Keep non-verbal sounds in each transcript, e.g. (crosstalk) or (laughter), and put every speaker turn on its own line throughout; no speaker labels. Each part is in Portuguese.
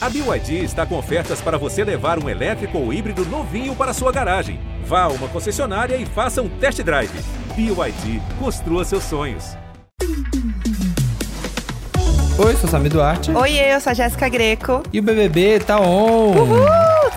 A BYD está com ofertas para você levar um elétrico ou híbrido novinho para sua garagem. Vá a uma concessionária e faça um test drive. BYD, construa seus sonhos.
Oi, sou Sami Duarte.
Oi, eu sou a Jéssica Greco.
E o BBB tá on.
Uhul,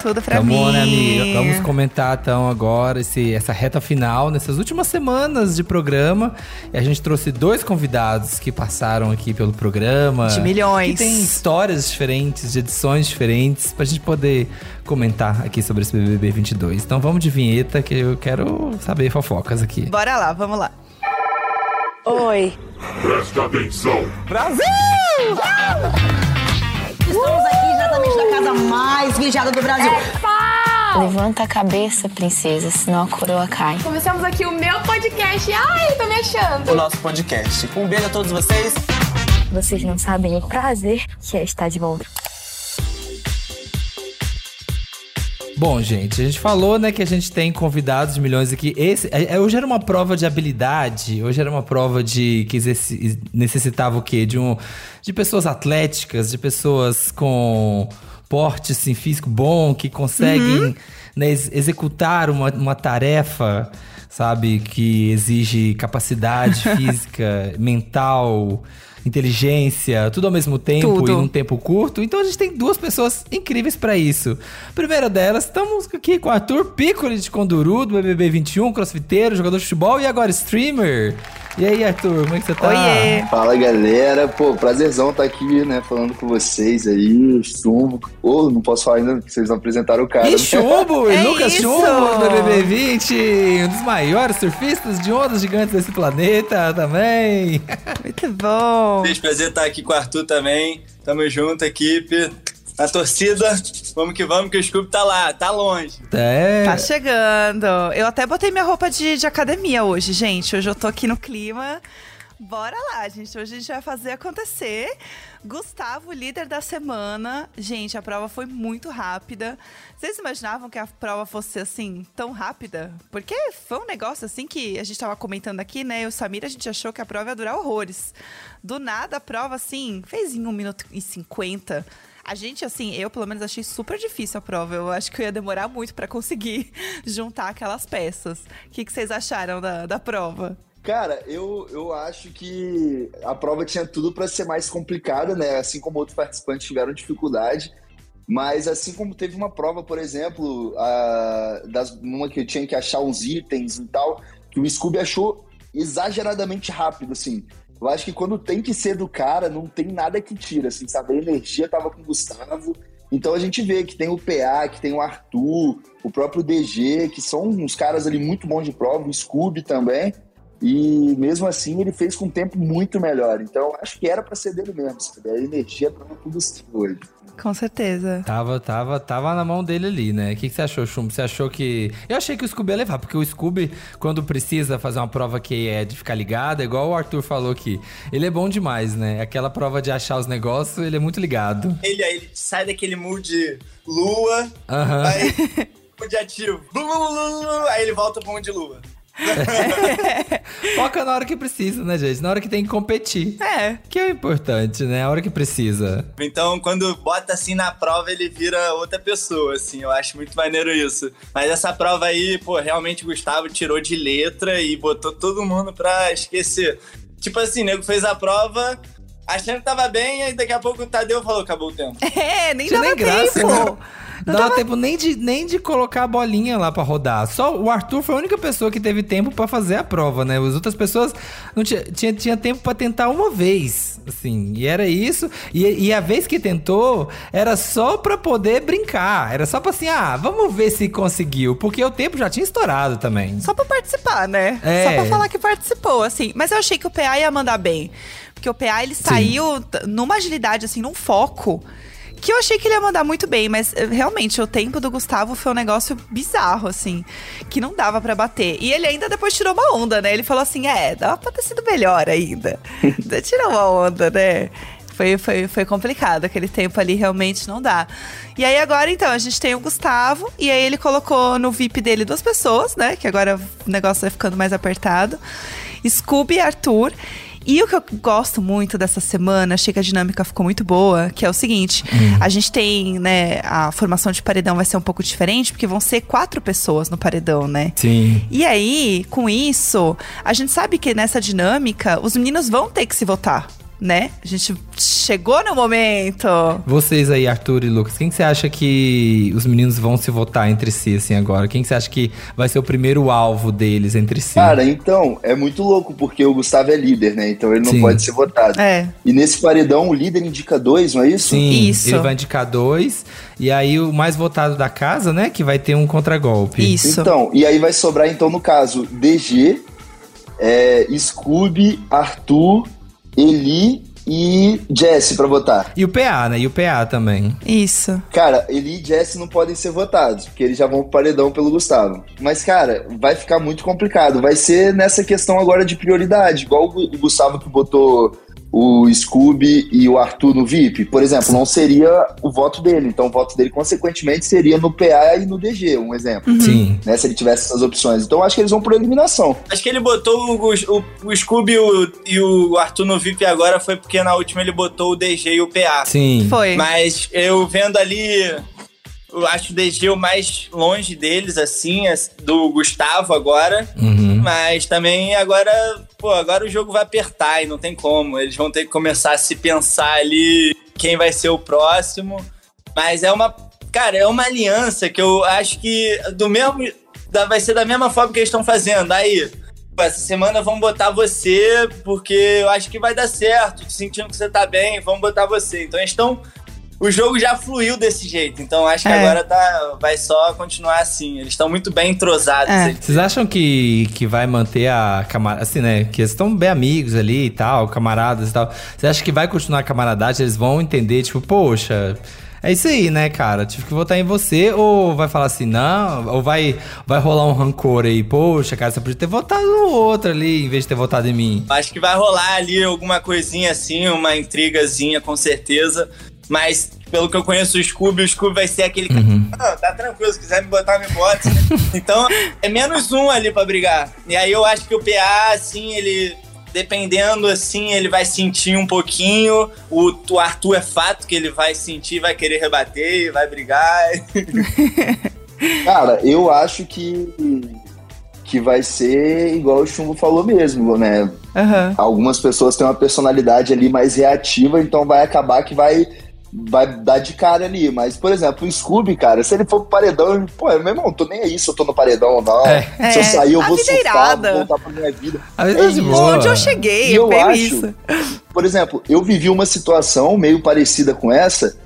tudo pra
tá
mim.
Bom, né, amiga? Vamos comentar então agora esse, essa reta final, nessas últimas semanas de programa. E a gente trouxe dois convidados que passaram aqui pelo programa.
De milhões.
Que tem histórias diferentes, de edições diferentes, pra gente poder comentar aqui sobre esse BBB 22. Então vamos de vinheta que eu quero saber fofocas aqui.
Bora lá, vamos lá.
Oi.
Presta atenção.
Brasil!
Estamos diretamente da casa mais vigiada do Brasil.
Levanta a cabeça, princesa, senão a coroa cai.
Começamos aqui o meu podcast. Ai, tô me achando.
o nosso podcast. Um beijo a todos vocês.
Vocês não sabem o prazer que é estar de volta.
Bom, gente, a gente falou, né, que a gente tem convidados de milhões aqui. Esse, é, é, hoje era uma prova de habilidade, hoje era uma prova de que necessitava o quê? De, um, de pessoas atléticas, de pessoas com porte assim, físico bom, que conseguem né, ex- executar uma, uma tarefa, sabe, que exige capacidade (laughs) física, mental, inteligência, tudo ao mesmo tempo
Tudo.
e num tempo curto. Então a gente tem duas pessoas incríveis pra isso. A primeira delas, estamos aqui com o Arthur Piccoli de Conduru, do BBB 21, crossfiteiro, jogador de futebol e agora streamer. E aí, Arthur, como é que você tá?
Oiê.
Fala galera, pô, prazerzão estar aqui, né, falando com vocês aí, chumbo. Ô, não posso falar ainda que vocês não apresentaram o cara.
E
né?
Chumbo, (laughs)
É
Lucas
isso!
Chumbo do BBB 20, um dos maiores surfistas de ondas gigantes desse planeta também.
Muito bom.
Beijo, prazer estar aqui com o Arthur também. Tamo junto, equipe. Na torcida, vamos que vamos, que o Scooby tá lá, tá longe.
É.
Tá chegando. Eu até botei minha roupa de, de academia hoje, gente. Hoje eu tô aqui no clima. Bora lá, gente. Hoje a gente vai fazer acontecer. Gustavo, líder da semana. Gente, a prova foi muito rápida. Vocês imaginavam que a prova fosse assim, tão rápida? Porque foi um negócio assim que a gente tava comentando aqui, né? Eu e o Samir, a gente achou que a prova ia durar horrores. Do nada, a prova, assim, fez em 1 minuto e 50. A gente, assim, eu pelo menos achei super difícil a prova. Eu acho que eu ia demorar muito pra conseguir (laughs) juntar aquelas peças. O que, que vocês acharam da, da prova?
Cara, eu, eu acho que a prova tinha tudo pra ser mais complicada, né? Assim como outros participantes tiveram dificuldade. Mas assim como teve uma prova, por exemplo, a, das, uma que eu tinha que achar uns itens e tal, que o Scooby achou exageradamente rápido, assim. Eu acho que quando tem que ser do cara, não tem nada que tira, assim, sabe? A energia tava com o Gustavo. Então a gente vê que tem o PA, que tem o Arthur, o próprio DG, que são uns caras ali muito bons de prova, o Scooby também. E mesmo assim ele fez com um tempo muito melhor. Então acho que era pra ser dele mesmo, sabe? A energia tava com o Gustavo hoje.
Com certeza.
Tava, tava, tava na mão dele ali, né? O que, que você achou, Chumbo? Você achou que. Eu achei que o Scooby ia levar, porque o Scooby, quando precisa fazer uma prova que é de ficar ligado, é igual o Arthur falou aqui. Ele é bom demais, né? Aquela prova de achar os negócios, ele é muito ligado.
Ele aí ele sai daquele mood lua,
Aham.
aí mood ativo. Blu, blu, blu, blu, Aí ele volta pro mood lua. (laughs)
Foca na hora que precisa, né, gente? Na hora que tem que competir.
É.
Que é o importante, né? A hora que precisa.
Então, quando bota assim na prova, ele vira outra pessoa, assim. Eu acho muito maneiro isso. Mas essa prova aí, pô, realmente o Gustavo tirou de letra e botou todo mundo pra esquecer. Tipo assim, o nego fez a prova achando que tava bem, aí daqui a pouco o Tadeu falou, acabou o tempo. (laughs)
É, nem
Tinha
dava
nem graça,
tempo.
né? Não dava tempo nem de, nem de colocar a bolinha lá pra rodar. Só o Arthur foi a única pessoa que teve tempo pra fazer a prova, né? As outras pessoas não tinha, tinha, tinha tempo pra tentar uma vez, assim. E era isso. E, e a vez que tentou, era só pra poder brincar. Era só pra assim, ah, vamos ver se conseguiu. Porque o tempo já tinha estourado também.
Só pra participar, né?
É.
Só pra falar que participou, assim. Mas eu achei que o PA ia mandar bem. Porque o PA, ele saiu t- numa agilidade, assim, num foco. Que eu achei que ele ia mandar muito bem, mas eh, realmente o tempo do Gustavo foi um negócio bizarro, assim, que não dava pra bater. E ele ainda depois tirou uma onda, né? Ele falou assim: é, dava pra ter sido melhor ainda. (laughs) tirou uma onda, né? Foi, foi, foi complicado, aquele tempo ali realmente não dá. E aí agora, então, a gente tem o Gustavo, e aí ele colocou no VIP dele duas pessoas, né? Que agora o negócio vai ficando mais apertado. Scooby e Arthur. E o que eu gosto muito dessa semana, achei que a dinâmica ficou muito boa, que é o seguinte: a gente tem, né, a formação de paredão vai ser um pouco diferente, porque vão ser quatro pessoas no paredão, né?
Sim.
E aí, com isso, a gente sabe que nessa dinâmica, os meninos vão ter que se votar, né? A gente chegou no momento.
Vocês aí, Arthur e Lucas, quem que você acha que os meninos vão se votar entre si, assim, agora? Quem que você acha que vai ser o primeiro alvo deles entre si?
Cara, então, é muito louco, porque o Gustavo é líder, né? Então ele não
Sim.
pode ser votado.
É.
E nesse paredão, o líder indica dois, não é isso?
Sim,
Isso.
ele vai indicar dois. E aí o mais votado da casa, né, que vai ter um contragolpe.
Isso.
Então, e aí vai sobrar, então, no caso, DG, é, Scooby, Arthur, Eli e Jesse pra votar.
E o PA, né? E o PA também.
Isso.
Cara, Eli e Jesse não podem ser votados, porque eles já vão pro paredão pelo Gustavo. Mas, cara, vai ficar muito complicado. Vai ser nessa questão agora de prioridade, igual o Gu- o Gustavo que botou o Scooby e o Arthur no VIP. Por exemplo, não seria o voto dele. Então, o voto dele, consequentemente, seria no PA e no DG, um exemplo.
Sim.
Né, se ele tivesse essas opções. Então, acho que eles vão por eliminação.
Acho que ele botou o, o, o Scooby e o, e o Arthur no VIP agora foi porque na última ele botou o DG e o PA.
Sim.
Foi.
Mas eu vendo ali, eu acho o DG o mais longe deles, assim, as- do Gustavo agora.
Uhum.
Mas também agora, pô, agora o jogo vai apertar e não tem como. Eles vão ter que começar a se pensar ali quem vai ser o próximo. Mas é uma, cara, é uma aliança que eu acho que do mesmo vai ser da mesma forma que eles estão fazendo. Aí, essa semana vamos botar você porque eu acho que vai dar certo. Sentindo que você tá bem, vamos botar você. Então eles estão o jogo já fluiu desse jeito, então acho que
É.
agora tá, vai só continuar assim. Eles estão muito bem entrosados.
É.
Vocês acham que, que vai manter a camarada. Assim, né? Que eles estão bem amigos ali e tal, camaradas e tal. Você acha que vai continuar a camaradagem? Eles vão entender, tipo, poxa. É isso aí, né, cara? Tive que votar em você, ou vai falar assim, não, ou vai, vai rolar um rancor aí, poxa, cara, você podia ter votado no outro ali, em vez de ter votado em mim.
Acho que vai rolar ali alguma coisinha assim, uma intrigazinha com certeza. Mas pelo que eu conheço o Scooby, o Scooby vai ser aquele cara. "Ah, tá tranquilo, se quiser me botar, me bota. (laughs) então é menos um ali pra brigar. E aí eu acho que o PA, assim, ele. Dependendo, assim, ele vai sentir um pouquinho. O, o Arthur é fato que ele vai sentir, vai querer rebater, vai brigar. (laughs)
Cara, eu acho que que vai ser igual o Chumbo falou mesmo, né?
Aham.
Algumas pessoas têm uma personalidade ali mais reativa, então vai acabar que vai vai dar de cara ali. Mas, por exemplo, o Scooby, cara, se ele for pro paredão, eu, pô, meu irmão, tô nem aí se eu tô no paredão ou não.
É.
Se eu
É,
sair, eu
a
vou
vida é
surfar,
irada.
vou voltar pra minha vida.
A vida
É
de
isso.
boa.
Onde eu cheguei,
E eu
bem
acho-
isso.
Por exemplo, eu vivi uma situação meio parecida com essa.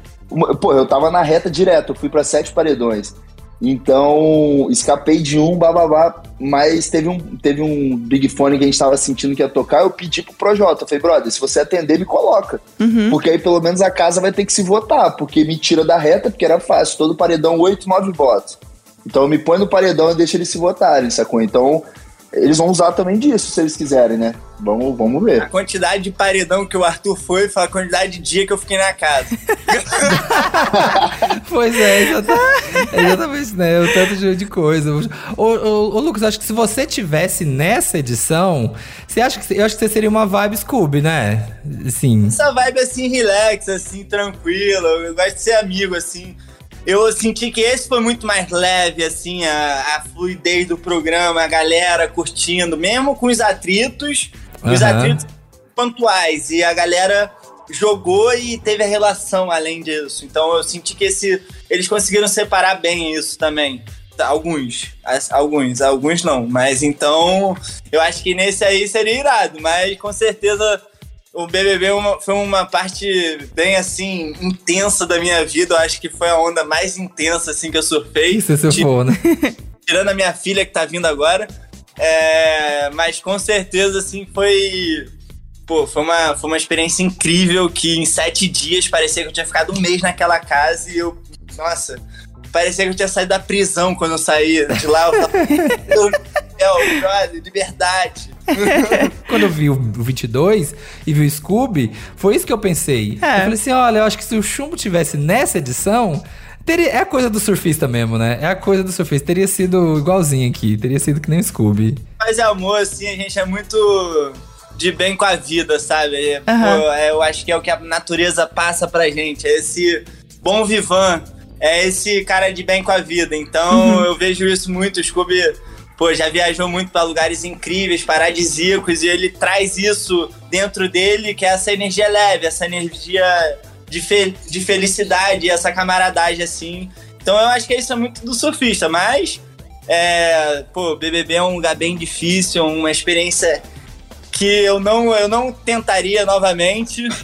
Pô, eu tava na reta direto, eu fui pra sete paredões. Então, escapei de um, bababá, mas teve um, teve um Big Fone que a gente tava sentindo que ia tocar, eu pedi pro Projota, eu falei, brother, se você atender, me coloca.
Uhum.
Porque aí pelo menos a casa vai ter que se votar, porque me tira da reta, porque era fácil, todo paredão, oito, nove votos. Então me põe no paredão e deixa eles se votarem, sacou? Então, eles vão usar também disso, se eles quiserem, né? Vamos, vamos
A
ver.
quantidade de paredão que o Arthur foi foi a quantidade de dia que eu fiquei na casa. (laughs)
Pois é, exatamente, exatamente né? O tanto de, de coisa. Ô, ô, ô, Lucas, acho que se você tivesse nessa edição, você acha que eu acho que você seria uma vibe Scooby, né? Sim.
Essa vibe assim, relax, assim, tranquila. Eu gosto de ser amigo, assim. Eu senti que esse foi muito mais leve, assim, a, a fluidez do programa, a galera curtindo, mesmo com os atritos, os
Aham.
atritos pontuais. E a galera jogou e teve a relação além disso. Então eu senti que esse, eles conseguiram separar bem isso também. Alguns, as- alguns, alguns não. Mas então, eu acho que nesse aí seria irado. Mas com certeza o BBB é uma- foi uma parte bem assim intensa da minha vida. Eu acho que foi a onda mais intensa assim que eu surfei.
Isso se
Ti-
for, né? (laughs)
Tirando a minha filha que tá vindo agora. É, mas com certeza assim foi Pô, foi uma, foi uma experiência incrível que em sete dias parecia que eu tinha ficado um mês naquela casa e eu. Nossa, parecia que eu tinha saído da prisão quando eu saí de lá. Eu tava. (laughs) Meu Deus, brother, liberdade. (laughs)
Quando eu vi o 22 e vi o Scooby, foi isso que eu pensei.
É.
Eu falei assim: olha, eu acho que se o Chumbo tivesse nessa edição. Teria, é a coisa do surfista mesmo, né? É a coisa do surfista. Teria sido igualzinho aqui. Teria sido que nem o Scooby.
Mas amor, assim, a gente é muito. de bem com a vida, sabe?
Aham.
pô, é, eu acho que é o que a natureza passa pra gente. É esse bom vivan. É esse cara de bem com a vida. Então
Uhum.
eu vejo isso muito. O Scooby, pô, já viajou muito pra lugares incríveis, paradisíacos, e ele traz isso dentro dele, que é essa energia leve, essa energia de, fe- de felicidade, essa camaradagem, assim. Então eu acho que isso é muito do surfista, mas é, pô, BBB é um lugar bem difícil, uma experiência que eu não, eu não tentaria novamente. (laughs)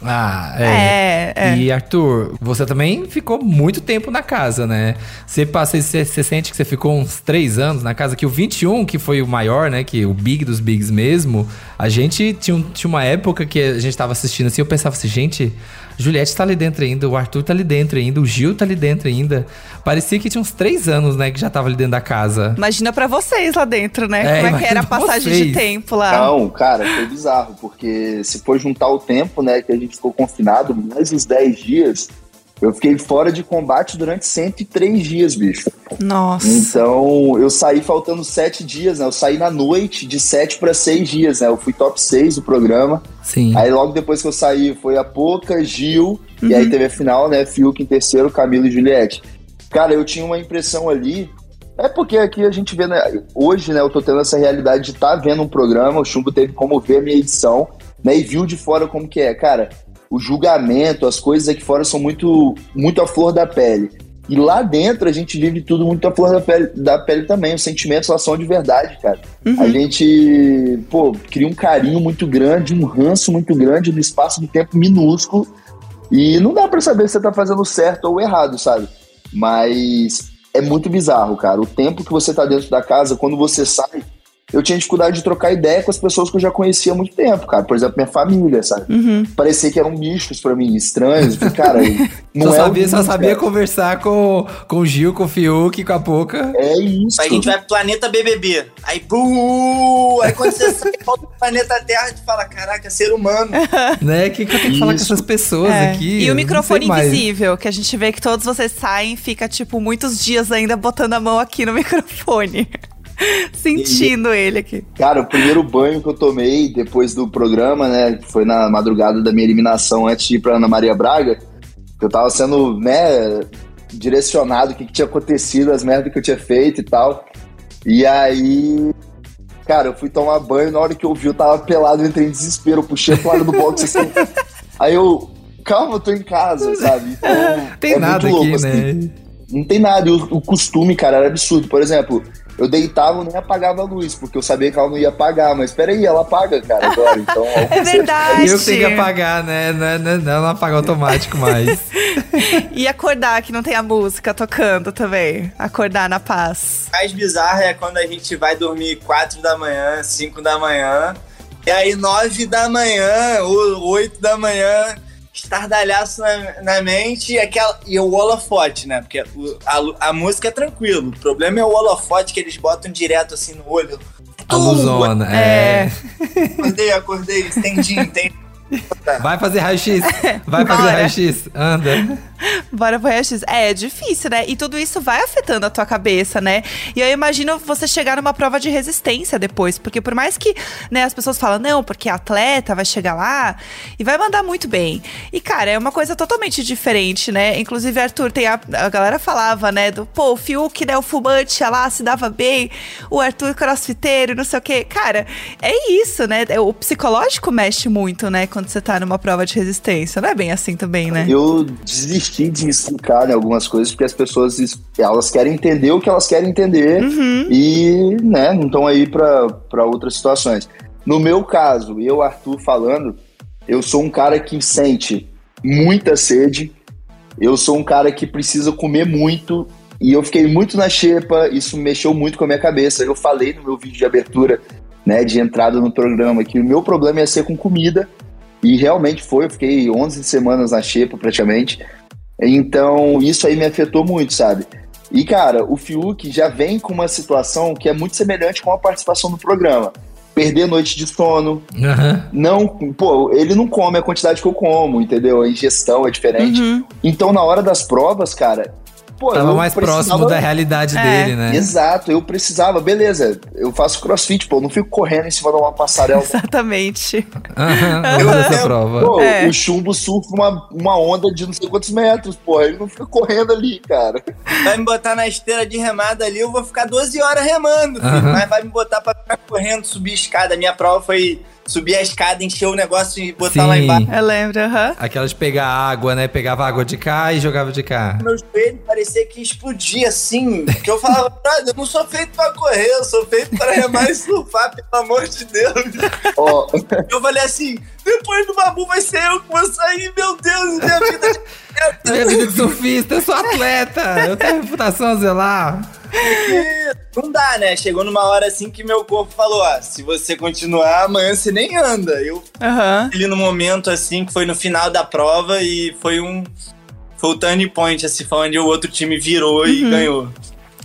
Ah, é.
É, é.
E Arthur, você também ficou muito tempo na casa, né? Você passa, você, você sente que você ficou uns três anos na casa, que o 21, que foi o maior, né? Que o big dos bigs mesmo, a gente tinha, tinha uma época que a gente tava assistindo assim, eu pensava assim, gente, Juliette tá ali dentro ainda, o Arthur tá ali dentro ainda, o Gil tá ali dentro ainda. Parecia que tinha uns três anos, né, que já tava ali dentro da casa.
Imagina pra vocês lá dentro, né?
É,
Como é que era a passagem
vocês.
de tempo lá?
Não, cara, foi bizarro, porque se for juntar o tempo, né, que a gente ficou confinado, mais os 10 dias, eu fiquei fora de combate durante 103 dias, bicho.
Nossa.
Então, eu saí faltando 7 dias, né? Eu saí na noite de 7 para 6 dias, né? Eu fui top 6 do programa.
Sim.
Aí logo depois que eu saí foi a Poca, Gil, e aí teve a final, né? Fiuk em terceiro, Camilo e Juliette. Cara, eu tinha uma impressão ali. É porque aqui a gente vê, né? Hoje, né, eu tô tendo essa realidade de estar vendo um programa, o Chumbo teve como ver a minha edição, né? E viu de fora como que é. Cara, o julgamento, as coisas aqui fora são muito, muito à flor da pele. E lá dentro a gente vive tudo muito à flor da pele, da pele também. Os sentimentos lá são de verdade, cara. A gente, pô, cria um carinho muito grande, um ranço muito grande no espaço de tempo minúsculo. E não dá pra saber se você tá fazendo certo ou errado, sabe? Mas é muito bizarro, cara. O tempo que você tá dentro da casa, quando você sai, eu tinha dificuldade de trocar ideia com as pessoas que eu já conhecia há muito tempo, cara. Por exemplo, minha família, sabe?
Uhum.
Parecia que eram bichos pra mim, estranhos. Eu falei, Cara, (laughs) não
só
é
sabia, só sabia
cara.
conversar com, com o Gil, com o Fiuk, com a Poca.
É isso.
Aí a gente vai pro planeta BBB. Aí, buh! Aí quando você sai (laughs) volta pro planeta Terra, tu fala, caraca, ser humano.
Né? O que, que eu tenho que falar com essas pessoas
É.
aqui?
E o microfone
sei mais.
invisível, que a gente vê que todos vocês saem, fica, tipo, muitos dias ainda botando a mão aqui no microfone. (laughs) Sentindo ele aqui.
Cara, o primeiro banho que eu tomei depois do programa, né? Foi na madrugada da minha eliminação antes de ir pra Ana Maria Braga. que Eu tava sendo, né, direcionado o que, que tinha acontecido, as merdas que eu tinha feito e tal. E aí, cara, eu fui tomar banho, na hora que eu vi, eu tava pelado, eu entrei em desespero, eu puxei a toalha do box assim. (laughs) Aí eu, calma, eu tô em casa, sabe? Então,
Tem
é
nada
muito louco,
aqui,
assim.
né?
Não tem nada. E o, o costume, cara, era absurdo. Por exemplo, eu deitava e nem apagava a luz, porque eu sabia que ela não ia apagar. Mas peraí, ela apaga, cara, agora. Então, (laughs)
É verdade.
Eu que tenho que apagar, né? Não, é- não, é- não, não apaga automático mais. (laughs)
E acordar, que não tem a música tocando também. Acordar na paz.
O mais bizarro é quando a gente vai dormir 4 da manhã, 5 da manhã. E aí, 9 da manhã, ou 8 da manhã, estardalhaço na, na mente e, aquela, e o holofote, né? Porque o- a, a música é tranquilo. O problema é o holofote que eles botam direto assim no olho.
A luzona, é.
Acordei, acordei, entendi, entendi.
Vai fazer raio-x. (laughs) Vai fazer raio-x. Anda.
Bora pro X. É, é difícil, né? E tudo isso vai afetando a tua cabeça, né? E eu imagino você chegar numa prova de resistência depois. Porque por mais que né, as pessoas falam, não, porque atleta vai chegar lá e vai mandar muito bem. E, cara, é uma coisa totalmente diferente, né? Inclusive, Arthur, tem a, a galera falava, né? Do, pô, o Fiuk, né? O fumante lá, se dava bem. O Arthur crossfiteiro, não sei o quê. Cara, é isso, né? O psicológico mexe muito, né? Quando você tá numa prova de resistência. Não é bem assim também, né?
Eu desisti de explicar né, algumas coisas porque as pessoas es- elas querem entender o que elas querem entender e né, não estão aí para outras situações. No meu caso, eu, Arthur, falando, eu sou um cara que sente muita sede, eu sou um cara que precisa comer muito e eu fiquei muito na xepa, isso mexeu muito com a minha cabeça. Eu falei no meu vídeo de abertura, né, de entrada no programa, que o meu problema ia ser com comida. E realmente foi, eu fiquei 11 semanas na xepa praticamente. Então, isso aí me afetou muito, sabe? E, cara, o Fiuk já vem com uma situação que é muito semelhante com a participação no programa. Perder noite de sono,
Aham.
não, pô, ele não come a quantidade que eu como, entendeu? A ingestão é diferente.
Uhum.
Então, na hora das provas, cara, pô,
Tava
eu
mais
precisava-
próximo da realidade
É.
dele, né?
Exato, eu precisava, beleza. Eu faço crossfit, pô, eu não fico correndo em cima de uma passarela. (laughs)
Exatamente.
Fazer essa prova.
Pô,
É.
o chumbo surfa uma, uma onda de não sei quantos metros, pô. Ele não fica correndo ali, cara.
Vai me botar na esteira de remada ali, eu vou ficar 12 horas remando, filho. Mas vai me botar pra ficar correndo, subir escada. Minha prova foi subir a escada, encher o negócio e botar lá
Sim.
embaixo.
Eu lembro, aham.
Aquela de pegar água, né? Pegava água de cá e jogava de cá.
Meu joelho parecia que explodia assim. Que eu falava, (laughs) eu não sou feito pra correr, eu sou feito pra remar e surfar, pelo amor de Deus.
Ó,
Eu falei assim, depois do babu vai ser eu que vou sair, meu Deus, minha vida (laughs) de
Minha vida de surfista, eu sou atleta, eu tenho reputação a zelar.
Não dá, né? Chegou numa hora assim que meu corpo falou: ó, se você continuar, amanhã você nem anda. Eu
Aham.
ali no momento assim, que foi no final da prova e foi um. Foi o turning point, assim, foi onde o outro time virou e ganhou.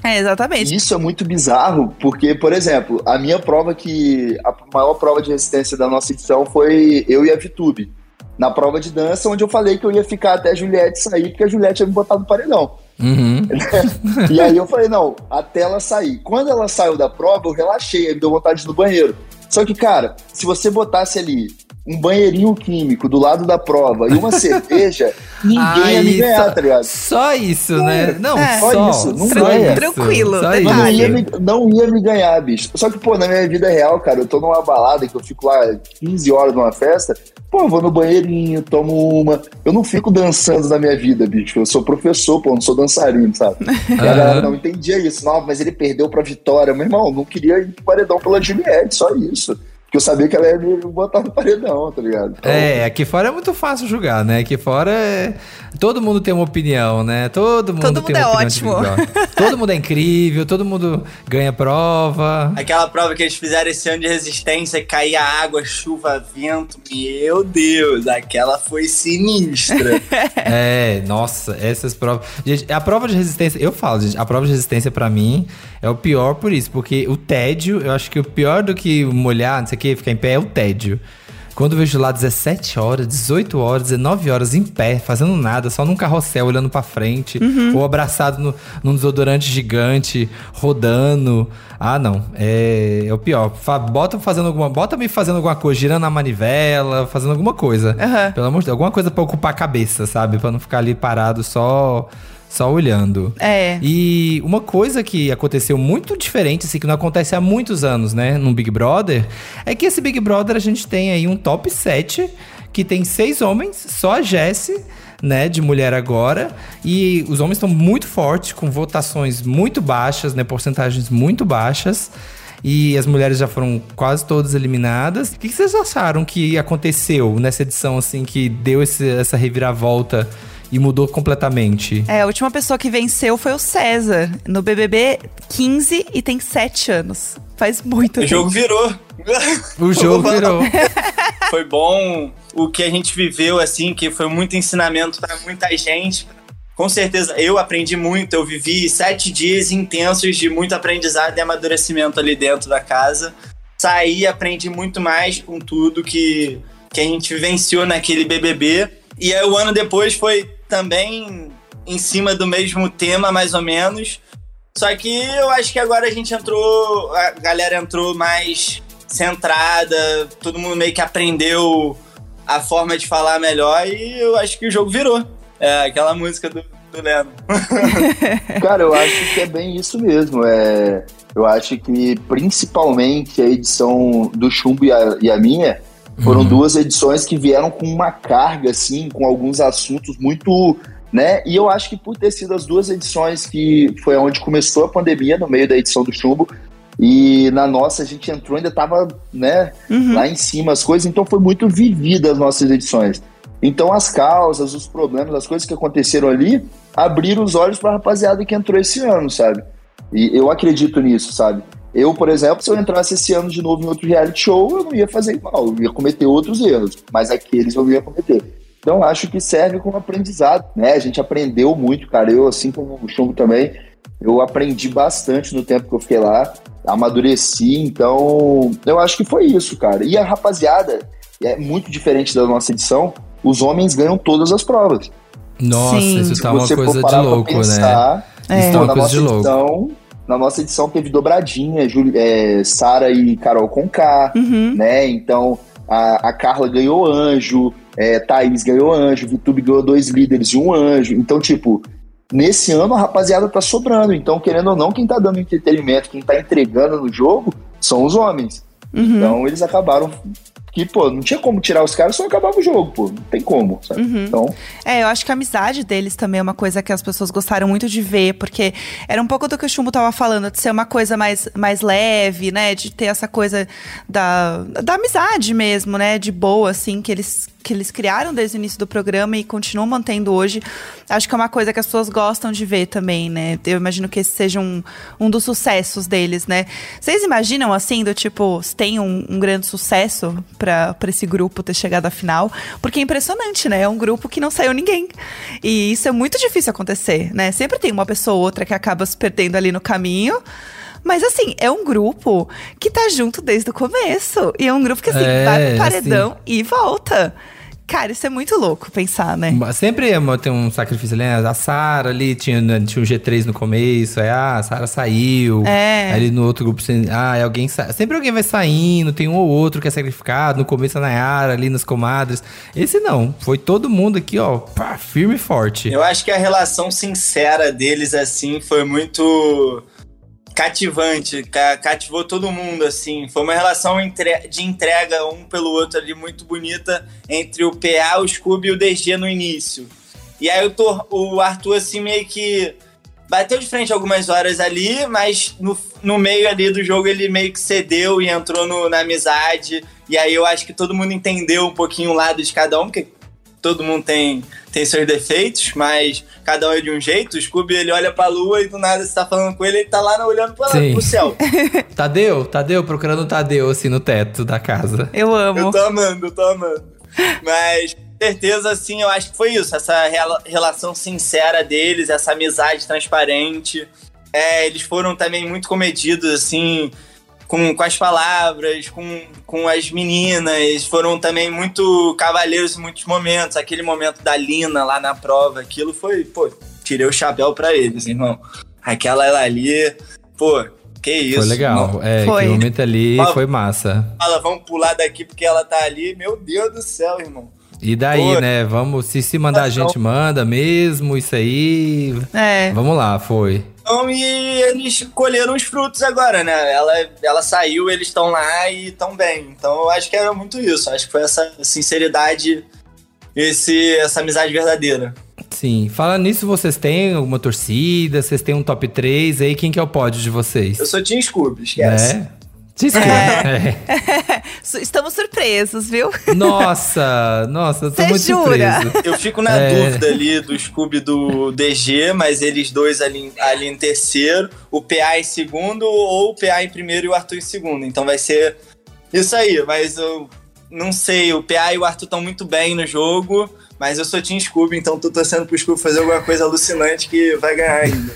É, exatamente.
Isso é muito bizarro, porque, por exemplo, a minha prova que. A maior prova de resistência da nossa edição foi eu e a Vitube. Na prova de dança, onde eu falei que eu ia ficar até a Juliette sair, porque a Juliette ia me botar no paredão.
Uhum. (laughs)
E aí eu falei, não, até ela sair. Quando ela saiu da prova, eu relaxei, aí me deu vontade no banheiro. Só que, cara, se você botasse ali um banheirinho químico do lado da prova e uma (laughs) cerveja, ninguém ia me
Aí,
ganhar,
só,
tá ligado?
só isso, né? Não,
É.
só,
Só isso, não
só
ganha.
isso,
Tranquilo,
só
detalhe.
Não ia, me, não ia me ganhar, bicho. Só que, pô, na minha vida real, cara, eu tô numa balada que eu fico lá 15 horas numa festa, pô, eu vou no banheirinho, tomo uma. Eu não fico dançando na minha vida, bicho. Eu sou professor, pô, não sou dançarino, sabe? (laughs) E a galera não entendia isso. Não, mas ele perdeu pra Vitória. Meu irmão, não queria ir pro paredão pela Juliette, só isso. Porque eu sabia que ela ia me botar no paredão, tá ligado? Então,
É, aqui fora é muito fácil julgar, né? Aqui fora é... todo mundo tem uma opinião, né? Todo mundo
Todo
tem
mundo
uma
é
opinião
ótimo.
todo mundo é incrível, todo mundo ganha prova.
Aquela prova que eles fizeram esse ano de resistência, caía água, chuva, vento. Meu Deus, aquela foi sinistra. (laughs)
É, nossa, essas provas. Gente, a prova de resistência, eu falo, gente, a prova de resistência pra mim é o pior por isso, porque o tédio, eu acho que o pior do que molhar, não sei o que, ficar em pé é o tédio. Quando eu vejo lá 17 horas, 18 horas, 19 horas em pé, fazendo nada, só num carrossel olhando pra frente, ou abraçado no, num desodorante gigante, rodando. Ah, não. É, é o pior. Fa- Bota fazendo alguma. Bota me fazendo alguma coisa, girando a manivela, fazendo alguma coisa.
Aham.
Pelo amor de Deus, alguma coisa pra ocupar a cabeça, sabe? Pra não ficar ali parado só só olhando.
É.
E uma coisa que aconteceu muito diferente, assim, que não acontece há muitos anos, né, no Big Brother, é que esse Big Brother a gente tem aí um top 7 que tem seis homens, só a Jessie, né, de mulher agora, e os homens estão muito fortes, com votações muito baixas, né, porcentagens muito baixas. E as mulheres já foram quase todas eliminadas. O que que vocês acharam que aconteceu nessa edição, assim, que deu esse- essa reviravolta e mudou completamente?
É, a última pessoa que venceu foi o César, no BBB 15 e tem 7 anos. Faz muito
o
tempo.
jogo virou.
O (laughs) jogo virou. (laughs)
Foi bom o que a gente viveu, assim, que foi muito ensinamento pra muita gente. Com certeza, eu aprendi muito. Eu vivi sete dias intensos de muito aprendizado e amadurecimento ali dentro da casa. Saí, aprendi muito mais com tudo que, que a gente vivenciou naquele BBB. E aí, o ano depois foi também em cima do mesmo tema, mais ou menos. Só que eu acho que agora a gente entrou, a galera entrou mais centrada, todo mundo meio que aprendeu a forma de falar melhor e eu acho que o jogo virou. É aquela música do, do Leno. (laughs)
Cara, eu acho que é bem isso mesmo. É, eu acho que principalmente a edição do Chumbo e a, e a minha foram duas edições que vieram com uma carga, assim, com alguns assuntos muito. Né? E eu acho que por ter sido as duas edições que foi onde começou a pandemia, no meio da edição do Chumbo, e na nossa a gente entrou, ainda tava, né, lá em cima as coisas, então foi muito vivida as nossas edições. Então as causas, os problemas, as coisas que aconteceram ali, abriram os olhos pra rapaziada que entrou esse ano, sabe? E eu acredito nisso, sabe? Eu, por exemplo, se eu entrasse esse ano de novo em outro reality show, eu não ia fazer igual, eu ia cometer outros erros, mas aqueles eu ia cometer. Então acho que serve como aprendizado, né? A gente aprendeu muito, cara. Eu, assim como o Chumbo também, eu aprendi bastante no tempo que eu fiquei lá, amadureci, então eu acho que foi isso, cara. E a rapaziada é muito diferente da nossa edição, os homens ganham todas as provas.
Nossa,
Sim.
isso tá uma
você for
coisa de
parar pra
louco, né?
pensar,
É.
Isso tá
pô,
uma
na
coisa
nossa
de louco.
edição, na nossa edição teve dobradinha, é, Sara e Carol Conká,
Uhum.
né? Então a, a Carla ganhou anjo, é, Thaís ganhou anjo, Vitube ganhou dois líderes e um anjo. Então, tipo, nesse ano a rapaziada tá sobrando. Então, querendo ou não, quem tá dando entretenimento, quem tá entregando no jogo são os homens.
Uhum.
Então eles acabaram que, pô, não tinha como tirar os caras, só acabava o jogo, pô. Não tem como, sabe?
Uhum.
Então,
É, eu acho que a amizade deles também é uma coisa que as pessoas gostaram muito de ver, porque era um pouco do que o Chumbo tava falando, de ser uma coisa mais, mais leve, né? De ter essa coisa da, da amizade mesmo, né? De boa, assim, que eles, que eles criaram desde o início do programa e continuam mantendo hoje. Acho que é uma coisa que as pessoas gostam de ver também, né? Eu imagino que esse seja um, um dos sucessos deles, né? Vocês imaginam, assim, do tipo, tem um, um grande sucesso pra esse grupo ter chegado à final? Porque é impressionante, né? É um grupo que não saiu ninguém. E isso é muito difícil acontecer, né? Sempre tem uma pessoa ou outra que acaba se perdendo ali no caminho. Mas assim, é um grupo que tá junto desde o começo. E é um grupo que, assim,
É,
vai pro paredão e volta. Cara, isso é muito louco pensar, né?
Sempre é, tem um sacrifício ali, né? A Sara ali tinha, né, tinha um G3 no começo, aí ah, a Sara saiu.
É.
Aí ali no outro grupo, você- ah, é alguém sa... sempre alguém vai saindo, tem um ou outro que é sacrificado. No começo a Nayara ali nas comadres. Esse não, foi todo mundo aqui, ó, pá, firme e forte.
Eu acho que a relação sincera deles, assim, foi muito cativante, ca- cativou todo mundo, assim. Foi uma relação de entrega um pelo outro ali muito bonita entre o PA, o Scooby e o DG no início. E aí o, o Arthur, assim, meio que bateu de frente algumas horas ali, mas no, no meio ali do jogo ele meio que cedeu e entrou no- na amizade. E aí eu acho que todo mundo entendeu um pouquinho o lado de cada um, porque todo mundo tem, tem seus defeitos, mas cada um é de um jeito. O Scooby, ele olha pra lua e do nada você tá falando com ele, ele tá lá olhando pra,
Sim.
pro céu. (laughs)
Tadeu, Tadeu, procurando o Tadeu, assim, no teto da casa.
Eu amo.
Eu tô amando, eu tô amando. Mas, com certeza, assim, eu acho que foi isso. Essa rela- relação sincera deles, essa amizade transparente. É, eles foram também muito comedidos, assim, com, com as palavras, com, com as meninas. Foram também muito cavalheiros em muitos momentos. Aquele momento da Lina lá na prova, aquilo foi, pô, tirei o chapéu pra eles, irmão. Aquela ela ali, pô, que isso.
foi legal.
irmão.
É,
Foi.
aquele momento ali
Fala.
foi massa.
Fala, vamos pular daqui porque ela tá ali. Meu Deus do céu, irmão.
E daí, né? Vamos, se se mandar a gente manda mesmo, isso aí.
É.
Vamos lá, foi.
Então, e eles colheram os frutos agora, né? Ela, ela saiu, eles estão lá e estão bem. Então eu acho que era muito isso. Acho que foi essa sinceridade, esse, essa amizade verdadeira.
Sim. Falando nisso, vocês têm alguma torcida? Vocês têm um top 3 aí? Quem que é o pódio de vocês?
Eu sou Team Scooby, esquece.
É. Desculpa. É. (laughs)
Su- Estamos surpresos, viu?
Nossa, nossa, eu tô
Cê
muito
jura?
surpreso.
Eu fico na
É.
dúvida ali do Scooby do DG, mas eles dois ali, ali em terceiro, o PA em segundo, ou o PA em primeiro e o Arthur em segundo. Então vai ser isso aí, mas eu não sei, o PA e o Arthur estão muito bem no jogo, mas eu sou Team Scooby, então tô torcendo pro Scooby fazer alguma coisa alucinante que vai ganhar ainda.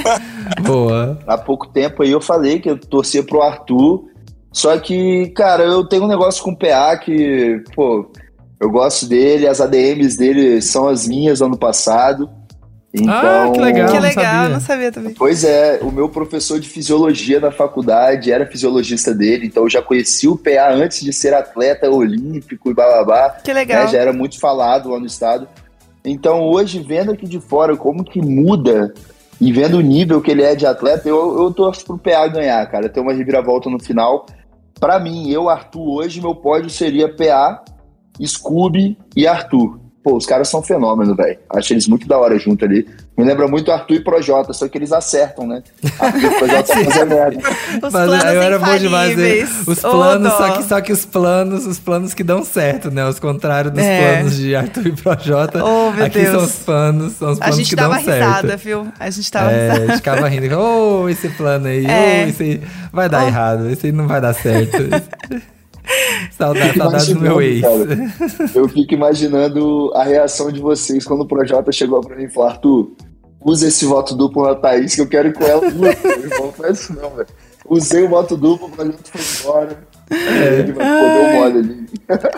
(laughs)
Boa.
há pouco tempo aí eu falei que eu torcia pro Arthur. Só que, cara, eu tenho um negócio com o PA que, pô, eu gosto dele, as ADMs dele são as minhas ano passado. Então,
Ah, que legal.
que
não
legal,
sabia.
não sabia também.
Pois é, o meu professor de fisiologia na faculdade era fisiologista dele, então eu já conheci o PA antes de ser atleta olímpico e bababá.
Que legal.
né, já era muito falado lá no estado. Então hoje, vendo aqui de fora como que muda e vendo o nível que ele é de atleta, eu, eu torço pro PA ganhar, cara. Ter uma reviravolta no final. Pra mim, eu, Arthur, hoje meu pódio seria PA, Scooby e Arthur. Pô, os caras são fenômeno, velho. Acho eles muito da hora junto ali. Me lembra muito Arthur e Projota, só que eles acertam, né? Arthur e Projota fazem (laughs) merda.
Os
Mas
planos
eu era bom demais ver
infalíveis.
os planos, só que, só que os planos, os planos que dão certo, né? Os contrários dos
É.
planos de Arthur e Projota.
Oh, meu
Aqui
Deus.
são os planos, são os
A
planos
gente
que dão certo.
risada, viu? A gente tava
É, a
risada.
gente ficava rindo. (laughs) Ô, esse plano aí,
É.
ô, esse aí vai dar
Oh.
errado, esse aí não vai dar certo. (laughs) (laughs) Saudade, saudades do meu ex.
cara. Eu fico imaginando a reação de vocês quando o Projota chegou pra mim e falou: Arthur, usa esse voto duplo na Thaís que eu quero ir com ela. Não faz isso não, velho. Usei o voto duplo, o Projota foi embora. Ele vai poder o mole ali.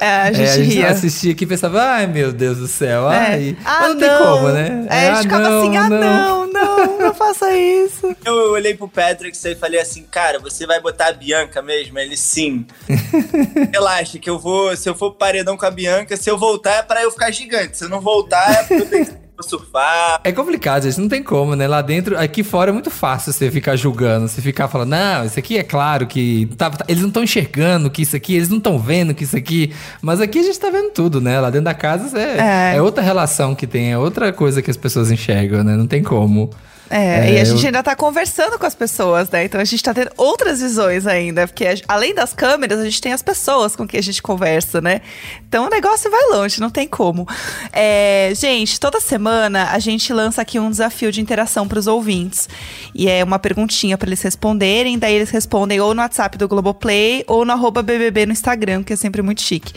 É, a
É,
gente
a gente
ria.
assistia aqui e pensava, ai meu Deus do céu,
É.
ai.
Ah,
Mas não, tem como, né?
É, a gente ficava assim, ah, não, não, não faça isso. (laughs)
Eu olhei pro Patrick e falei assim, cara, você vai botar a Bianca mesmo? Ele, sim. (laughs) Relaxa, que eu vou, se eu for pro paredão com a Bianca, se eu voltar é pra eu ficar gigante. Se eu não voltar é porque eu tenho que (laughs) surfar.
É complicado, gente, não tem como, né? Lá dentro, aqui fora é muito fácil você ficar julgando, você ficar falando, não, isso aqui é claro que. tá- tá- eles não estão enxergando que isso aqui, eles não estão vendo que isso aqui. Mas aqui a gente tá vendo tudo, né? Lá dentro da casa é,
É.
é outra relação que tem, é outra coisa que as pessoas enxergam, né? Não tem como.
É,
É,
e a gente
eu-
ainda tá conversando com as pessoas, né? Então a gente tá tendo outras visões ainda. Porque a- além das câmeras, a gente tem as pessoas com quem a gente conversa, né? Então o negócio vai longe, não tem como. É, gente, toda semana a gente lança aqui um desafio de interação pros ouvintes. E é uma perguntinha pra eles responderem. Daí eles respondem ou no WhatsApp do Globoplay ou no arroba BBB no Instagram, que é sempre muito chique.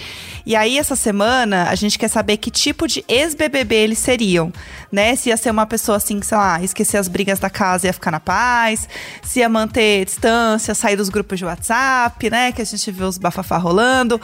E aí, essa semana, a gente quer saber que tipo de ex-BBB eles seriam, né? Se ia ser uma pessoa assim, sei lá, esquecer as brigas da casa e ia ficar na paz, se ia manter distância, sair dos grupos de WhatsApp, né? Que a gente vê os bafafá rolando.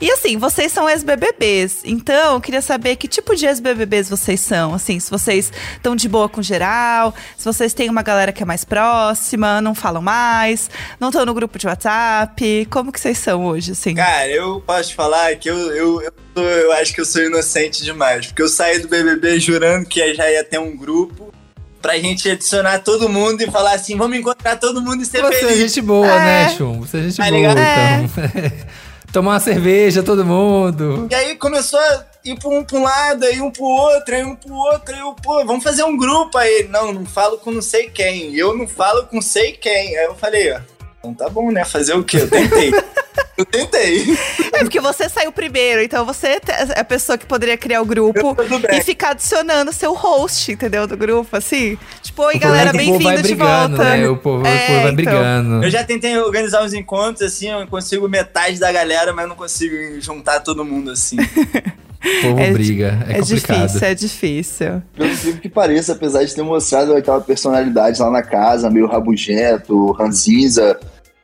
E assim, vocês são ex-BBBs, então eu queria saber que tipo de ex-BBBs vocês são, assim, se vocês estão de boa com geral, se vocês têm uma galera que é mais próxima, não falam mais, não estão no grupo de WhatsApp, como que vocês são hoje, assim?
Cara, eu posso falar que eu, eu, eu, eu acho que eu sou inocente demais. Porque eu saí do BBB jurando que já ia ter um grupo pra gente adicionar todo mundo e falar assim: vamos encontrar todo mundo e ser
Você é
feliz.
gente boa,
É.
né, Chum? Você é gente
Tá
boa,
ligado?
então. (laughs) Tomar uma cerveja, todo mundo.
E aí começou a ir pra um, pra um lado, aí um pro outro, aí um pro outro, aí eu, pô, vamos fazer um grupo aí. Não, não falo com não sei quem. Eu não falo com sei quem. Aí eu falei, ó, então tá bom, né? Fazer o quê? Eu tentei. (laughs) eu tentei.
É porque você saiu primeiro, então você te- é a pessoa que poderia criar o grupo e ficar adicionando seu host, entendeu? Do grupo, assim. Tipo, oi,
O
galera,
é o
bem-vindo de volta.
né? O povo, o
É,
povo vai
então.
brigando.
Eu já tentei organizar uns encontros, assim, eu consigo metade da galera, mas não consigo juntar todo mundo assim. (laughs)
O povo
É
briga. É,
É
complicado.
difícil, é difícil.
Pelo que pareça, apesar de ter mostrado aquela personalidade lá na casa, meio rabugento, ranzinza,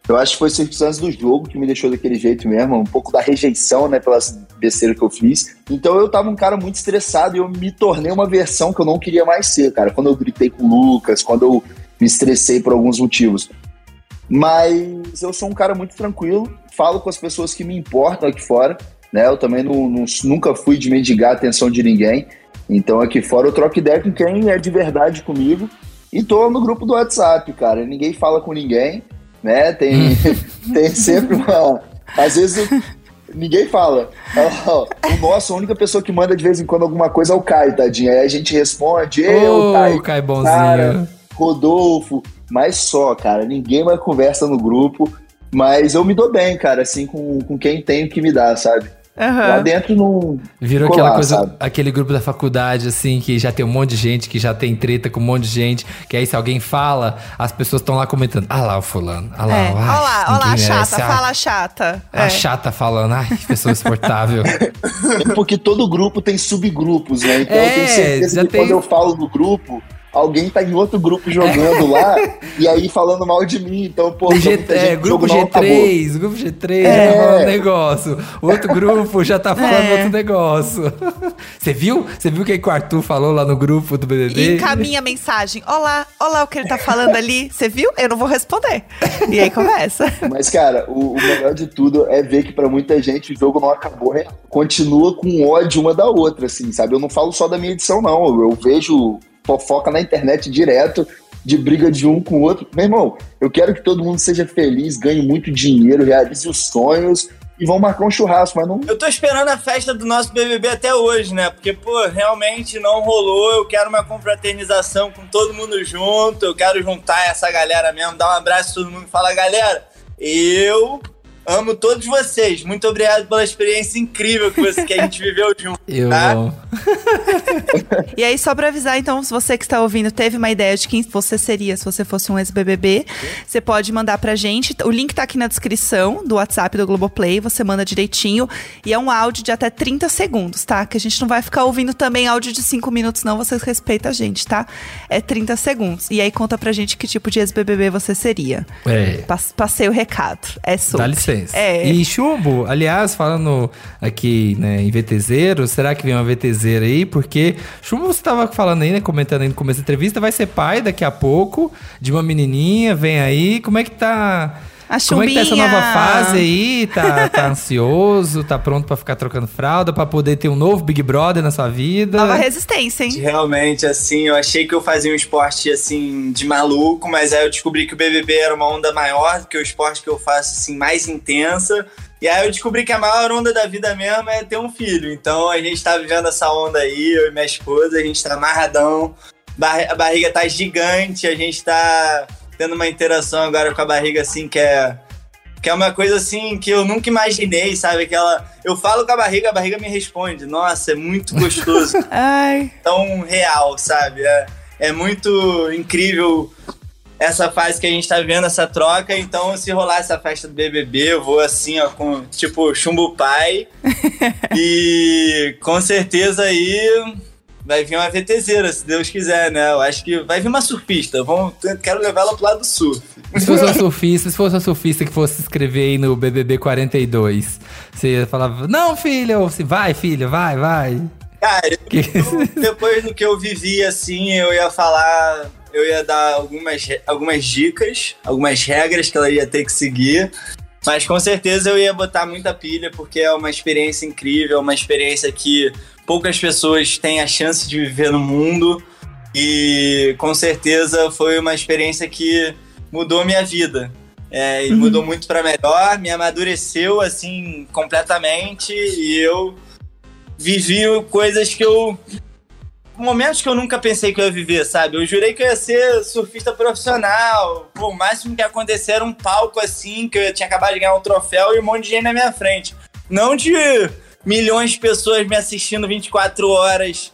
eu acho que foi circunstâncias do jogo que me deixou daquele jeito mesmo, um pouco da rejeição, né, pelas besteiras que eu fiz. Então eu tava um cara muito estressado e eu me tornei uma versão que eu não queria mais ser, cara. Quando eu gritei com o Lucas, quando eu me estressei por alguns motivos. Mas eu sou um cara muito tranquilo, falo com as pessoas que me importam aqui fora, né? Eu também não- não- nunca fui de mendigar a atenção de ninguém. Então aqui fora eu troco ideia com quem é de verdade comigo. E tô no grupo do WhatsApp, cara. Ninguém fala com ninguém, né? Tem, (laughs) tem sempre uma. Às vezes eu- ninguém fala. O nosso, a única pessoa que manda de vez em quando alguma coisa é o Caio, tadinho. Aí a gente responde, eu,
Ô,
Caio,
Caio bonzinho.
cara, Rodolfo, mas só, cara. Ninguém mais conversa no grupo. Mas eu me dou bem, cara, assim, com, com quem tem o que me dá, sabe? Lá
Aham.
dentro não.
Virou aquela
lá,
coisa,
sabe?
aquele grupo da faculdade, assim, que já tem um monte de gente, que já tem treta com um monte de gente, que aí se alguém fala, as pessoas estão lá comentando, ah lá o fulano, ah lá,
É.
ai,
Olha lá, olha lá, a
ninguém merece,
chata,
ah,
fala a chata.
A
É.
chata falando, ai, que pessoa insuportável. (laughs)
É porque todo grupo tem subgrupos, né? Então eu
É,
tenho certeza
já
que
tem-
quando eu falo do grupo, alguém tá em outro grupo jogando lá (laughs) e aí falando mal de mim. Então, pô,
G- é,
o
grupo
jogo não acabou.
G3, grupo G3
É.
já tá falando negócio. Outro grupo já tá falando
É.
outro negócio. (laughs) Você viu? Você viu o que o Arthur falou lá no grupo do
E
BBB?
encaminha a mensagem. Olá, olá o que ele tá falando ali. Você viu? Eu não vou responder. E aí começa. (laughs)
Mas, cara, o, o melhor de tudo é ver que pra muita gente o jogo não acabou, né? Continua com ódio uma da outra, assim, sabe? Eu não falo só da minha edição, não. Eu, eu vejo fofoca na internet direto de briga de um com o outro. Meu irmão, eu quero que todo mundo seja feliz, ganhe muito dinheiro, realize os sonhos e vão marcar um churrasco, mas não.
Eu tô esperando a festa do nosso BBB até hoje, né? Porque, pô, realmente não rolou. Eu quero uma confraternização com todo mundo junto. Eu quero juntar essa galera mesmo, dar um abraço a todo mundo e falar, galera, eu amo todos vocês. Muito obrigado pela experiência incrível que, você, que a gente viveu junto. (laughs)
Eu
tá?
amo.
E aí, só pra avisar, então, se você que está ouvindo teve uma ideia de quem você seria se você fosse um ex-BBB, você pode mandar pra gente. O link tá aqui na descrição do WhatsApp do Globoplay, você manda direitinho. E é um áudio de até 30 segundos, tá? Que a gente não vai ficar ouvindo também áudio de 5 minutos, não. Vocês respeitam a gente, tá? É 30 segundos. E aí, conta pra gente que tipo de ex-BBB você seria.
É.
Pas- Passei o recado. É sobre.
Dá licença. Pensa.
É.
E chumbo, aliás, falando aqui né, em VTZero, será que vem uma VTZera aí? Porque chumbo você tava falando aí, né, comentando aí no começo da entrevista, vai ser pai daqui a pouco de uma menininha, vem aí. Como é que tá...
A
Como é que tá essa nova fase aí? Tá, tá ansioso? Tá pronto pra ficar trocando fralda? Pra poder ter um novo Big Brother na sua vida?
Nova resistência, hein?
Realmente, assim, eu achei que eu fazia um esporte, assim, de maluco, mas aí eu descobri que o BBB era uma onda maior do que o esporte que eu faço, assim, mais intensa. E aí eu descobri que a maior onda da vida mesmo é ter um filho. Então a gente tá vivendo essa onda aí, eu e minha esposa, a gente tá amarradão, bar- a barriga tá gigante, a gente tá tendo uma interação agora com a barriga, assim, que é que é uma coisa assim que eu nunca imaginei, sabe? Aquela. Eu falo com a barriga, a barriga me responde. Nossa, é muito gostoso. (laughs)
Ai.
Tão real, sabe? É, é muito incrível essa fase que a gente tá vivendo, essa troca. Então, se rolar essa festa do BBB, eu vou assim, ó, com tipo chumbo pai. (laughs) e com certeza aí vai vir uma VTZera, se Deus quiser, né? Eu acho que vai vir uma surfista. Vamos, quero levar ela pro lado do surf.
Se fosse uma surfista, se fosse uma surfista que fosse se inscrever aí no BBB 42, você ia falar, não, filho, ou se vai, filho, vai, vai.
Cara, (laughs)
Que-
eu- depois do que eu vivi, assim, eu ia falar, eu ia dar algumas, algumas dicas, algumas regras que ela ia ter que seguir. Mas com certeza eu ia botar muita pilha, porque é uma experiência incrível, é uma experiência que poucas pessoas têm a chance de viver no mundo. E com certeza foi uma experiência que mudou minha vida. É, e mudou muito para melhor, me amadureceu assim completamente e eu vivi coisas que eu. Momentos que eu nunca pensei que eu ia viver, sabe? Eu jurei que eu ia ser surfista profissional. Pô, o máximo que ia acontecer era um palco assim, que eu tinha acabado de ganhar um troféu e um monte de gente na minha frente. Não de milhões de pessoas me assistindo 24 horas,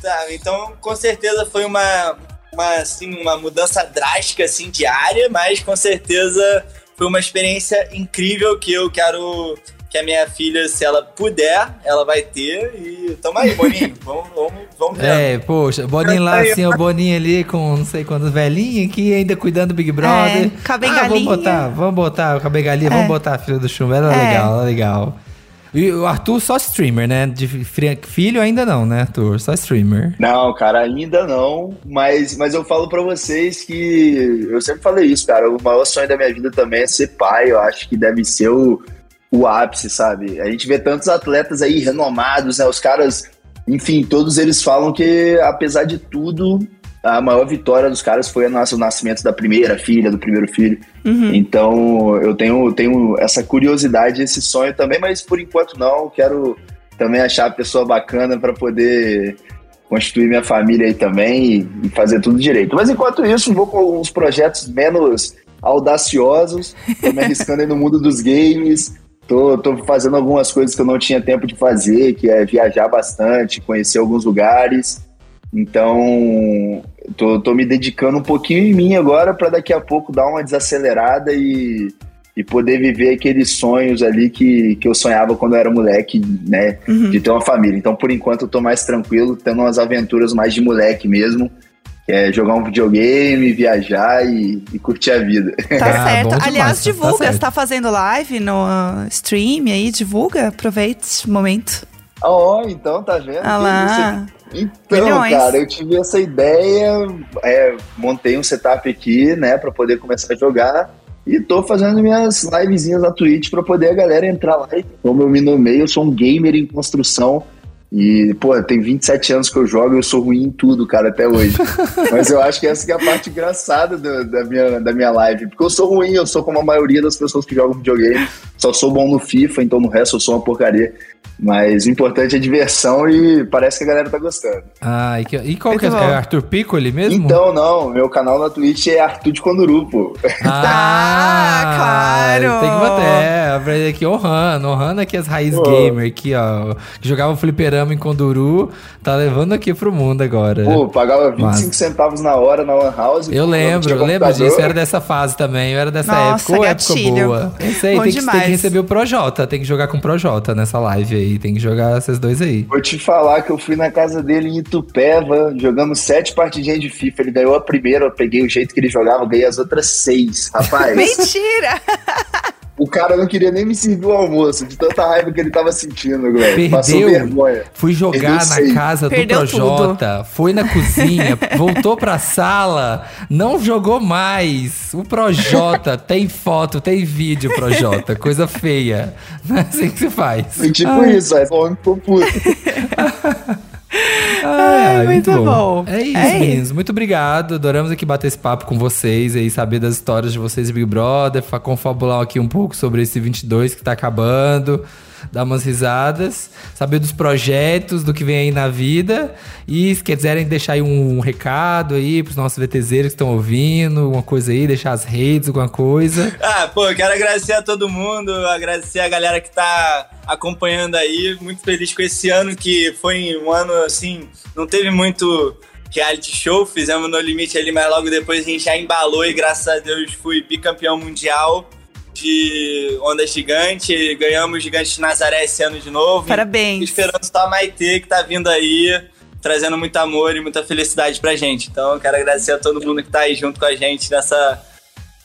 sabe? Então, com certeza foi uma, uma, assim, uma mudança drástica, assim, diária, mas com certeza foi uma experiência incrível que eu quero que a minha filha, se ela puder, ela vai ter. E tamo aí, Boninho. (laughs) vamos, vamos, vamos ver.
É, poxa, Boninho lá assim, o Boninho ali com não sei quantos velhinhos aqui, ainda cuidando do Big Brother.
É, a
ah, vamos botar, vamos botar com a bengalinha, vamos
É.
botar a filha do chumbo. Era
É.
legal, era legal. E o Arthur só streamer, né? De filho ainda não, né, Arthur? Só streamer.
Não, cara, ainda não, mas, mas eu falo pra vocês que eu sempre falei isso, cara. O maior sonho da minha vida também é ser pai. Eu acho que deve ser o, o ápice, sabe? A gente vê tantos atletas aí renomados, né? Os caras, enfim, todos eles falam que, apesar de tudo, a maior vitória dos caras foi o nascimento da primeira filha, do primeiro filho. Então, eu tenho, tenho essa curiosidade, esse sonho também, mas por enquanto não. Quero também achar a pessoa bacana para poder constituir minha família aí também e, e fazer tudo direito. Mas enquanto isso, vou com uns projetos menos audaciosos, tô me arriscando aí no mundo dos games, tô, tô fazendo algumas coisas que eu não tinha tempo de fazer, que é viajar bastante, conhecer alguns lugares. Então, tô, tô me dedicando um pouquinho em mim agora para daqui a pouco dar uma desacelerada e, e poder viver aqueles sonhos ali que, que eu sonhava quando eu era moleque, né? De ter uma família. Então, por enquanto, eu tô mais tranquilo, tendo umas aventuras mais de moleque mesmo. Que é jogar um videogame, viajar e, e curtir a vida.
Tá
Ah,
certo. Aliás,
tá
divulga.
certo.
Você tá fazendo live no uh, stream aí? Divulga. Aproveita esse momento.
Ó, então, tá vendo?
Ah lá.
Então,
Milhões.
cara, eu tive essa ideia, é, montei um setup aqui, né, pra poder começar a jogar. E tô fazendo minhas livezinhas na Twitch pra poder a galera entrar lá. Como eu me nomeei, eu sou um gamer em construção. E, pô, tem 27 anos que eu jogo e eu sou ruim em tudo, cara, até hoje. (laughs) Mas eu acho que essa que é a parte engraçada do- da, minha, da minha live. Porque eu sou ruim, eu sou como a maioria das pessoas que jogam videogame. Só sou bom no FIFA, então no resto eu sou uma porcaria. Mas o importante é diversão e parece que a galera tá gostando.
Ah, e, que- e qual que é?
Bom.
É Arthur Piccoli mesmo?
Então, não, meu canal na Twitch é Arthur de Conduru, pô.
Ah, (laughs) claro.
Tem que botar, é, aqui, honrando, honrando aqui as raízes
Pô.
gamer aqui, ó. Que jogava fliperama em Conduru, tá levando aqui pro mundo agora.
Pô, pagava 25
Massa.
centavos na hora na Lan House.
Eu lembro, eu lembro disso, eu era dessa fase também, eu era dessa
Nossa,
época, Ô, época
gatilho.
boa. Eu sei,
Bom
tem que, tem que receber o Projota, tem que jogar com o Projota nessa live aí, tem que jogar esses dois aí.
Vou te falar que eu fui na casa dele em Itupeva, jogamos sete partidinhas de FIFA. Ele ganhou a primeira, eu peguei o jeito que ele jogava, ganhei as outras seis. Rapaz, (laughs)
Mentira! (laughs)
O cara não queria nem me servir o almoço, de tanta raiva que ele tava sentindo, velho. Passou
Perdeu.
vergonha.
Fui jogar
Perdeu
na casa do
Perdeu
Projota, foi na cozinha, (laughs) voltou pra sala, não jogou mais. O Projota (laughs) tem foto, tem vídeo, Projota, coisa feia. Não (laughs) é assim que se faz.
Foi tipo isso, aí o homem ficou puto.
Ai,
muito bom.
É isso,
É
meninos. Muito obrigado. Adoramos aqui bater esse papo com vocês aí, saber das histórias de vocês e Big Brother, fa- confabular aqui um pouco sobre esse 22 que tá acabando, dar umas risadas, saber dos projetos, do que vem aí na vida. E se quiserem deixar aí um recado aí pros nossos VTZeiros que estão ouvindo, alguma coisa aí, deixar as redes, alguma coisa. (laughs)
Ah, pô, eu quero agradecer a todo mundo, agradecer a galera que tá acompanhando aí. Muito feliz com esse ano, que foi um ano, assim, não teve muito reality show, fizemos no limite ali, mas logo depois a gente já embalou e graças a Deus fui bicampeão mundial de onda gigante, ganhamos gigante de Nazaré esse ano de novo.
Parabéns.
E esperando só a Maitê, que tá vindo aí, trazendo muito amor e muita felicidade pra gente. Então eu quero agradecer a todo mundo que tá aí junto com a gente nessa,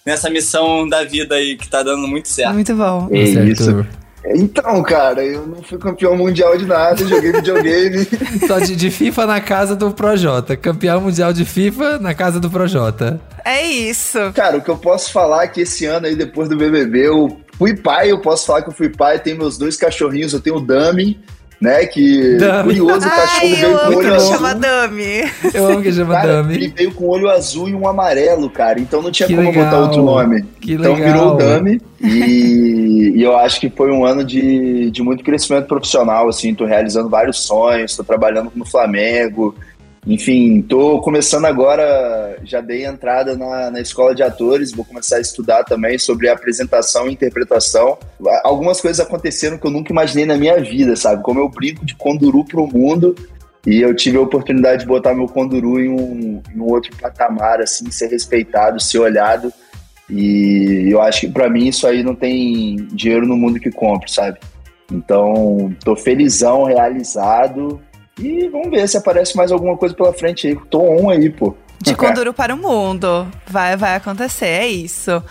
nessa missão da vida aí, que tá dando muito certo.
Muito bom.
É
Certo.
isso. Então, cara, eu não fui campeão mundial de nada, joguei videogame. (laughs)
Só de, de FIFA na casa do Projota. Campeão mundial de FIFA na casa do Projota.
É isso.
Cara, o que eu posso falar é que esse ano aí, depois do BBB, eu fui pai, eu posso falar que eu fui pai, tenho meus dois cachorrinhos, eu tenho o Dami, né, que
Dami.
curioso, o cachorro
Ai,
veio
eu
com
amo
olho
que
azul.
chama Dami.
Eu amo que chama
Cara,
Dami.
ele veio com olho azul e um amarelo, cara. Então não tinha
Que
como
legal.
botar outro nome.
Que
então
legal.
virou o Dami. E, e eu acho que foi um ano de, de muito crescimento profissional, assim. Tô realizando vários sonhos, tô trabalhando no Flamengo. Enfim, tô começando agora, já dei entrada na, na escola de atores, vou começar a estudar também sobre apresentação e interpretação. Algumas coisas aconteceram que eu nunca imaginei na minha vida, sabe? Como eu brinco de conduru pro mundo, e eu tive a oportunidade de botar meu Conduru em um, em um outro patamar, assim, ser respeitado, ser olhado. E eu acho que pra mim isso aí não tem dinheiro no mundo que compre, sabe? Então, tô felizão, realizado. E vamos ver se aparece mais alguma coisa pela frente aí. Tô on aí, pô.
De Conduro para o mundo. Vai, vai acontecer, é isso.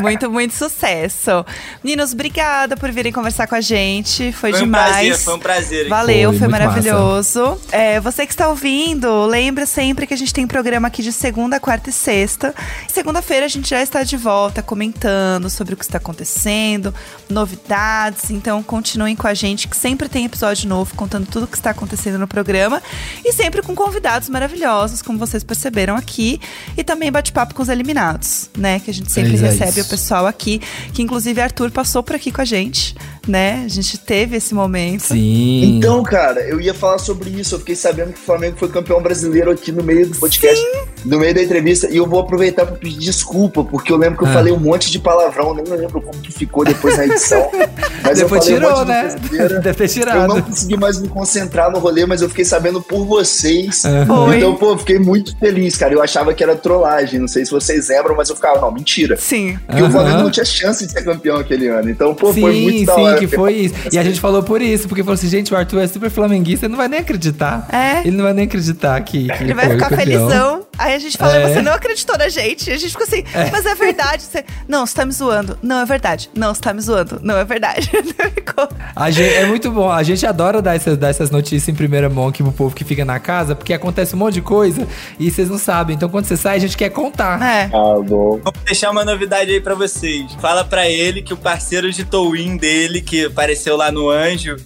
Muito, muito sucesso. Meninos, obrigada por virem conversar com a gente. Foi,
Foi um
demais.
prazer, foi um prazer.
Valeu,
Foi
foi, maravilhoso. É, você que está ouvindo, lembra sempre que a gente tem programa aqui de segunda, quarta e sexta. Segunda-feira a gente já está de volta comentando sobre o que está acontecendo, novidades. Então continuem com a gente, que sempre tem episódio novo contando tudo o que está acontecendo no programa. E sempre com convidados maravilhosos, como vocês perceberam aqui. E também bate-papo com os eliminados, né? Que a gente sempre
É é
recebe o pessoal aqui. Que inclusive Arthur passou por aqui com a gente, né? A gente teve esse momento.
Sim.
Então, cara, eu ia falar sobre isso. Eu fiquei sabendo que o Flamengo foi campeão brasileiro aqui no meio do podcast, no meio da entrevista. E eu vou aproveitar para pedir desculpa, porque eu lembro que eu
Ah.
falei um monte de palavrão, nem lembro como que ficou depois na edição. (laughs) Mas eu
Depois
falei um
tirou,
monte de
né?
besteira.
Deve ter
Eu
tirado.
não consegui mais me concentrar no rolê, mas eu fiquei sabendo por vocês.
Foi.
Então, pô, eu fiquei muito feliz, cara. Eu achava que era trollagem. Não sei se vocês lembram, mas eu ficava, não, mentira.
Sim.
Porque o Flamengo não tinha chance de ser campeão aquele ano. Então, pô,
sim,
foi muito da
sim,
hora.
Que foi isso. E a gente falou por isso, porque falou assim, gente, o Arthur é super flamenguista, ele não vai nem acreditar.
É.
Ele não vai nem acreditar que, que
Ele vai ficar
campeão.
felizão. Aí a gente fala,
É.
você não acreditou na gente. E a gente ficou assim, mas é verdade. Você, (laughs) não, você tá me zoando. Não, é verdade. Não, você tá me zoando. Não, é verdade. (laughs) Ficou-
A gente, é muito bom. A gente adora dar essas, dar essas notícias em primeira mão aqui pro povo que fica na casa, porque acontece um monte de coisa e vocês não sabem. Então, quando você sai, a gente quer contar.
é.
Ah, bom.
Vou deixar uma novidade aí pra vocês. Fala pra ele que o parceiro de Towin dele, que apareceu lá no Anjo,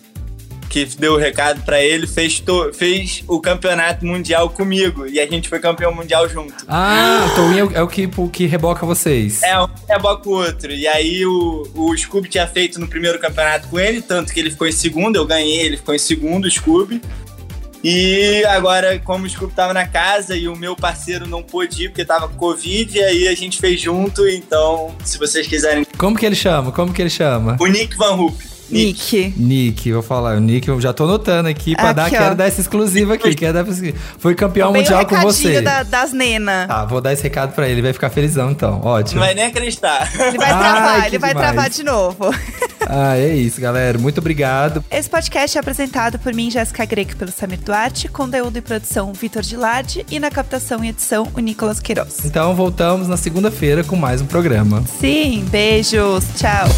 que deu o recado pra ele, fez, to- fez o campeonato mundial comigo. E a gente foi campeão mundial junto.
Ah, o Towin é o, é o que, o que reboca vocês.
É, um reboca o outro. E aí o, o Scooby tinha feito no primeiro campeonato com ele, tanto que ele ficou em segundo, eu ganhei, ele ficou em segundo, o Scooby. E agora, como o Scooby tava na casa e o meu parceiro não pôde ir porque tava com Covid, e aí a gente fez junto, então, se vocês quiserem.
Como que ele chama? Como que ele chama?
O Nick Van Hoop.
Nick.
Nick, vou falar. O Nick, eu já tô anotando aqui pra
aqui,
dar, quero dar essa exclusiva aqui. Quero dar, foi campeão mundial um
com
você.
Da, das Nena.
Tá, vou dar esse recado pra ele, vai ficar felizão então. Ótimo.
Não vai nem acreditar.
Ele vai (laughs) travar,
Ai,
ele vai
demais.
travar de novo. (laughs)
Ah, é isso, galera. Muito obrigado.
Esse podcast é apresentado por mim, Jéssica Greco, pelo Samir Duarte, conteúdo e produção Vitor Dilade e na captação e edição o Nicolas Queiroz.
Então voltamos na segunda-feira com mais um programa.
Sim, beijos, tchau.